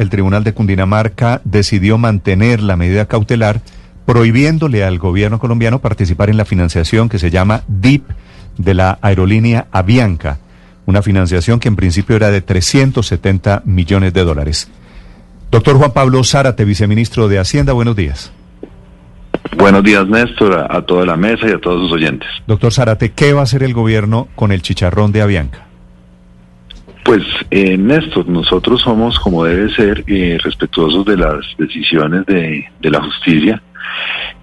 El Tribunal de Cundinamarca decidió mantener la medida cautelar prohibiéndole al gobierno colombiano participar en la financiación que se llama DIP de la aerolínea Avianca. Una financiación que en principio era de 370 millones de dólares. Doctor Juan Pablo Zárate, viceministro de Hacienda, buenos días. Buenos días, Néstor, a, a, toda la mesa y a todos sus oyentes. Doctor Zárate, ¿qué va a hacer el gobierno con el chicharrón de Avianca? Pues, eh, Néstor, nosotros somos, como debe ser, eh, respetuosos de las decisiones de, de la justicia.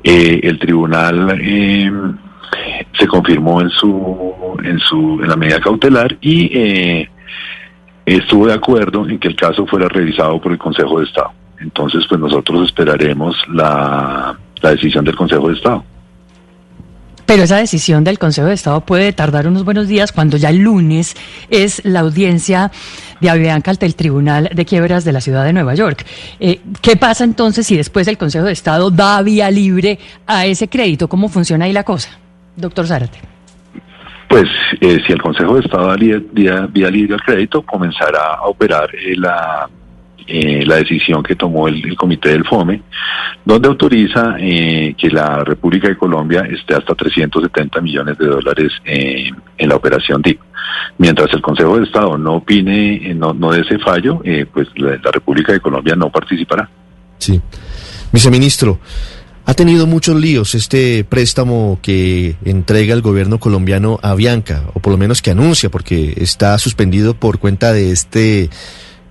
Eh, el tribunal se confirmó en su, en su, en la medida cautelar y estuvo de acuerdo en que el caso fuera revisado por el Consejo de Estado. Entonces, pues nosotros esperaremos la, la decisión del Consejo de Estado. Pero esa decisión del Consejo de Estado puede tardar unos buenos días cuando ya el lunes es la audiencia de Avianca ante el Tribunal de Quiebras de la Ciudad de Nueva York. Eh, ¿Qué pasa entonces si después el Consejo de Estado da vía libre a ese crédito? ¿Cómo funciona ahí la cosa? Doctor Zárate. Pues eh, si el Consejo de Estado da vía, vía libre al crédito, comenzará a operar eh, la, eh, la decisión que tomó el, Comité del FOME, donde autoriza eh, que la República de Colombia esté hasta 370 millones de dólares eh, en la operación DIP. Mientras el Consejo de Estado no opine, no, no dé ese fallo, pues la, la República de Colombia no participará. Sí. Viceministro, ha tenido muchos líos este préstamo que entrega el gobierno colombiano a Bianca, o por lo menos que anuncia, porque está suspendido por cuenta de este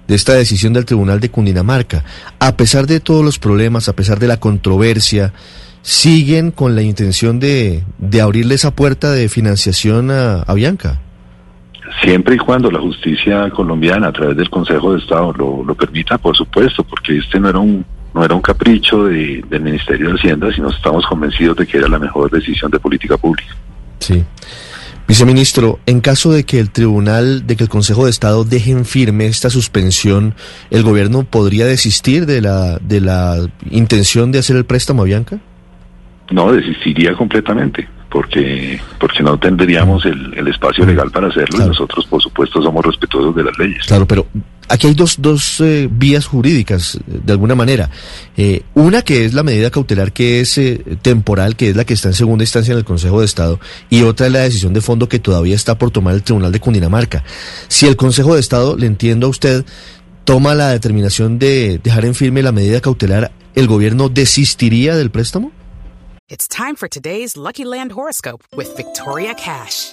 de esta decisión del Tribunal de Cundinamarca. A pesar de todos los problemas, a pesar de la controversia, siguen con la intención de, de abrirle esa puerta de financiación a, a Bianca. Siempre y cuando la justicia colombiana, a través del Consejo de Estado, lo, lo permita, por supuesto, porque este no era un no era un capricho de, del Ministerio de Hacienda, sino estamos convencidos de que era la mejor decisión de política pública. Sí. Viceministro, en caso de que el Tribunal, de que el Consejo de Estado dejen firme esta suspensión, ¿el gobierno podría desistir de la, de la intención de hacer el préstamo a Bianca? No, desistiría completamente, porque, porque no tendríamos el, el espacio legal para hacerlo claro. y nosotros, por supuesto, somos respetuosos de las leyes. Claro, pero aquí hay dos, dos eh, vías jurídicas, de alguna manera. Eh, una que es la medida cautelar, que es eh, temporal, que es la que está en segunda instancia en el Consejo de Estado, y otra es la decisión de fondo que todavía está por tomar el Tribunal de Cundinamarca. Si el Consejo de Estado, le entiendo a usted, toma la determinación de dejar en firme la medida cautelar, ¿el gobierno desistiría del préstamo? Lucky Land horoscope Victoria Cash.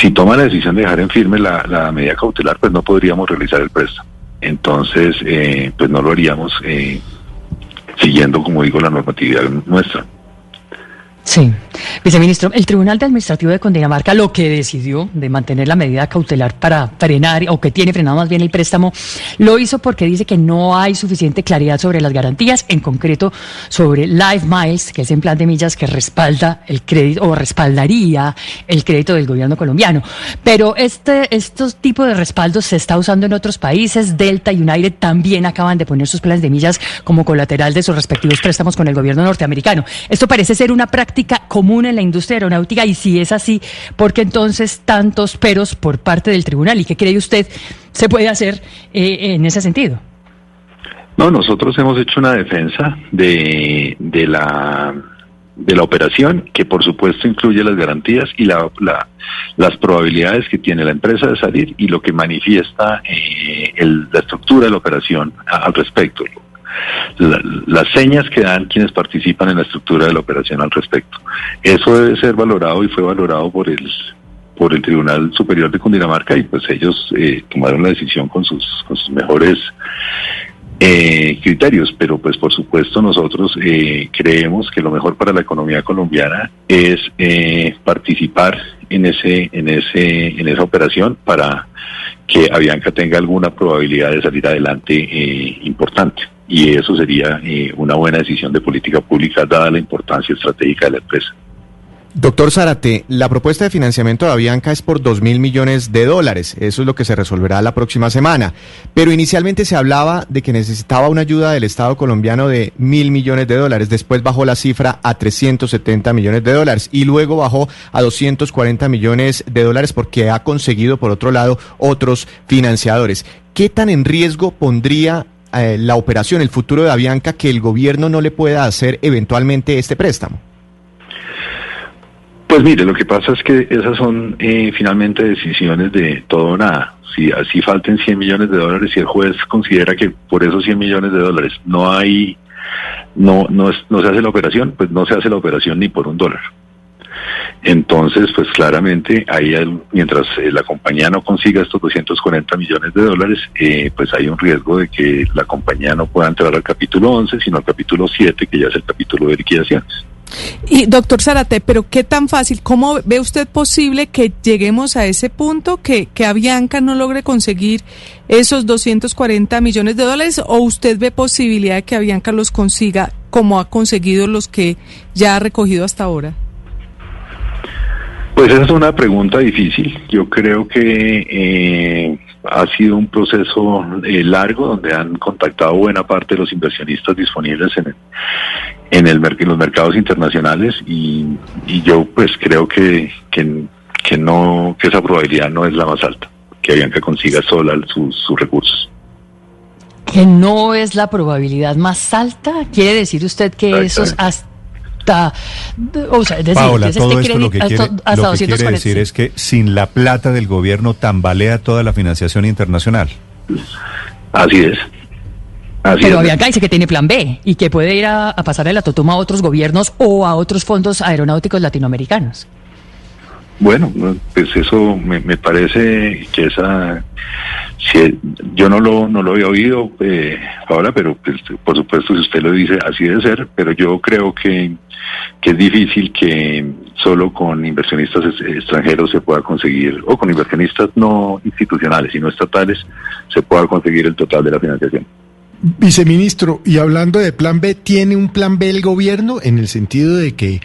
Si toma la decisión de dejar en firme la, medida cautelar, pues no podríamos realizar el préstamo. Entonces, eh, pues no lo haríamos eh, siguiendo, como digo, la normatividad nuestra. Sí. Viceministro, el Tribunal de Administrativo de Cundinamarca lo que decidió de mantener la medida cautelar para frenar, o que tiene frenado más bien el préstamo, lo hizo porque dice que no hay suficiente claridad sobre las garantías, en concreto sobre Life Miles, que es en plan de millas que respalda el crédito o respaldaría el crédito del gobierno colombiano. Pero este, estos tipos de respaldos se está usando en otros países. Delta y United también acaban de poner sus planes de millas como colateral de sus respectivos préstamos con el gobierno norteamericano. Esto parece ser una práctica común en la industria aeronáutica y si es así, ¿por qué entonces tantos peros por parte del tribunal? ¿Y qué cree usted se puede hacer eh, en ese sentido? No, nosotros hemos hecho una defensa de, de la de la operación, que por supuesto incluye las garantías y la, la, las probabilidades que tiene la empresa de salir y lo que manifiesta eh, el, la estructura de la operación al respecto. Las señas que dan quienes participan en la estructura de la operación al respecto. Eso debe ser valorado y fue valorado por el por el Tribunal Superior de Cundinamarca y pues ellos eh, tomaron la decisión con sus, con sus mejores eh, criterios, pero pues por supuesto nosotros eh, creemos que lo mejor para la economía colombiana es eh, participar en ese, en ese, en esa operación para que Avianca tenga alguna probabilidad de salir adelante importante. Y eso sería eh, una buena decisión de política pública dada la importancia estratégica de la empresa. Doctor Zárate, la propuesta de financiamiento de Avianca es por 2 mil millones de dólares. Eso es lo que se resolverá la próxima semana. Pero inicialmente se hablaba de que necesitaba una ayuda del Estado colombiano de mil millones de dólares. Después bajó la cifra a 370 millones de dólares y luego bajó a 240 millones de dólares porque ha conseguido, por otro lado, otros financiadores. ¿Qué tan en riesgo pondría eh, la operación, el futuro de Avianca, que el gobierno no le pueda hacer eventualmente este préstamo? Pues mire, lo que pasa es que esas son eh, finalmente decisiones de todo o nada. Si así falten 100 millones de dólares y el juez considera que por esos 100 millones de dólares no hay, no, no, no se hace la operación, pues no se hace la operación ni por un dólar. Entonces, pues claramente, ahí mientras eh, la compañía no consiga estos 240 millones de dólares, eh, pues hay un riesgo de que la compañía no pueda entrar al capítulo 11, sino al capítulo 7, que ya es el capítulo de liquidaciones. Y doctor Zarate, pero qué tan fácil, ¿cómo ve usted posible que lleguemos a ese punto que, que Avianca no logre conseguir esos 240 millones de dólares o usted ve posibilidad de que Avianca los consiga como ha conseguido los que ya ha recogido hasta ahora? Pues esa es una pregunta difícil. Yo creo que eh, ha sido un proceso eh, largo donde han contactado buena parte de los inversionistas disponibles en el, en, el, en los mercados internacionales y, y yo pues creo que, que, que, no que esa probabilidad no es la más alta, que Avianca consiga sola sus, sus recursos. Que no es la probabilidad más alta, quiere decir usted que esos hasta o sea, es decir, Paola, todo esto lo que quiere, hasta, lo que quiere decir es que sin la plata del gobierno tambalea toda la financiación internacional. Así es. Así Pero Avianca dice que tiene plan B y que puede ir a, a pasarle la totuma a otros gobiernos o a otros fondos aeronáuticos latinoamericanos. Bueno, pues eso me, me parece que esa si, yo no lo no lo había oído eh, ahora, pero pues, por supuesto si usted lo dice así debe ser, pero yo creo que, que es difícil que solo con inversionistas extranjeros se pueda conseguir o con inversionistas no institucionales sino estatales se pueda conseguir el total de la financiación. Viceministro, y hablando de plan B, ¿tiene un plan B el gobierno en el sentido de que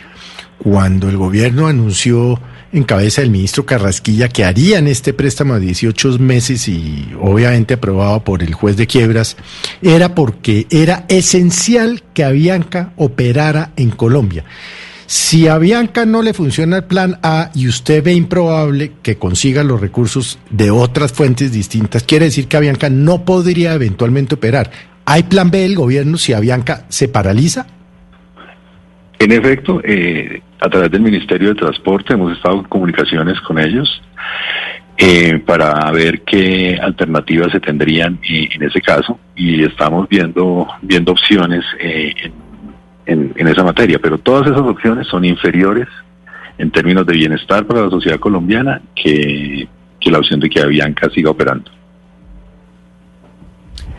cuando el gobierno anunció en cabeza del ministro Carrasquilla que harían este préstamo a 18 meses y obviamente aprobado por el juez de quiebras, era porque era esencial que Avianca operara en Colombia. Si a Avianca no le funciona el plan A y usted ve improbable que consiga los recursos de otras fuentes distintas, quiere decir que Avianca no podría eventualmente operar. ¿Hay plan B del gobierno si Avianca se paraliza? En efecto, eh, a través del Ministerio de Transporte hemos estado en comunicaciones con ellos eh, para ver qué alternativas se tendrían eh, en ese caso y estamos viendo viendo opciones eh, en, esa materia, pero todas esas opciones son inferiores en términos de bienestar para la sociedad colombiana que, que la opción de que Avianca siga operando.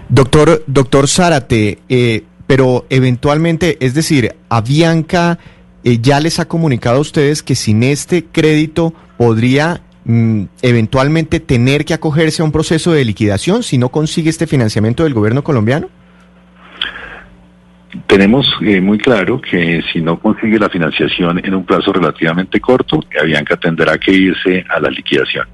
Doctor, doctor Zárate, eh, pero eventualmente, es decir, Avianca eh, ya les ha comunicado a ustedes que sin este crédito podría mm, eventualmente tener que acogerse a un proceso de liquidación si no consigue este financiamiento del gobierno colombiano? Tenemos eh, muy claro que si no consigue la financiación en un plazo relativamente corto, Avianca tendrá que irse a la liquidación.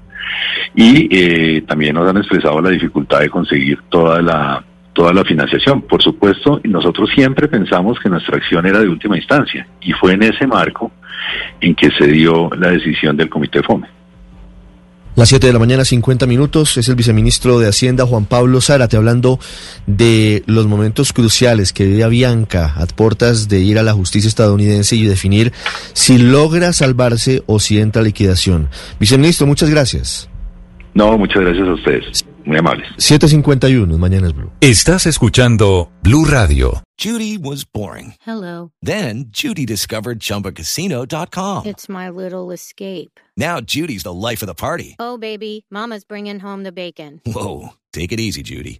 Y eh, también nos han expresado la dificultad de conseguir toda la toda la financiación. Por supuesto, nosotros siempre pensamos que nuestra acción era de última instancia y fue en ese marco en que se dio la decisión del Comité FOME. Las 7 de la mañana, 50 minutos, es el viceministro de Hacienda, Juan Pablo Zárate, hablando de los momentos cruciales que vive Bianca a puertas de ir a la justicia estadounidense y definir si logra salvarse o si entra a liquidación. Viceministro, muchas gracias. No, muchas gracias a ustedes. Muy amables. 751, Mañanas Blue. Estás escuchando Blue Radio. Judy was boring. Hello. Then Judy discovered ChumbaCasino.com. It's my little escape. Now Judy's the life of the party. Oh, baby, Mama's bringing home the bacon. Whoa, take it easy, Judy.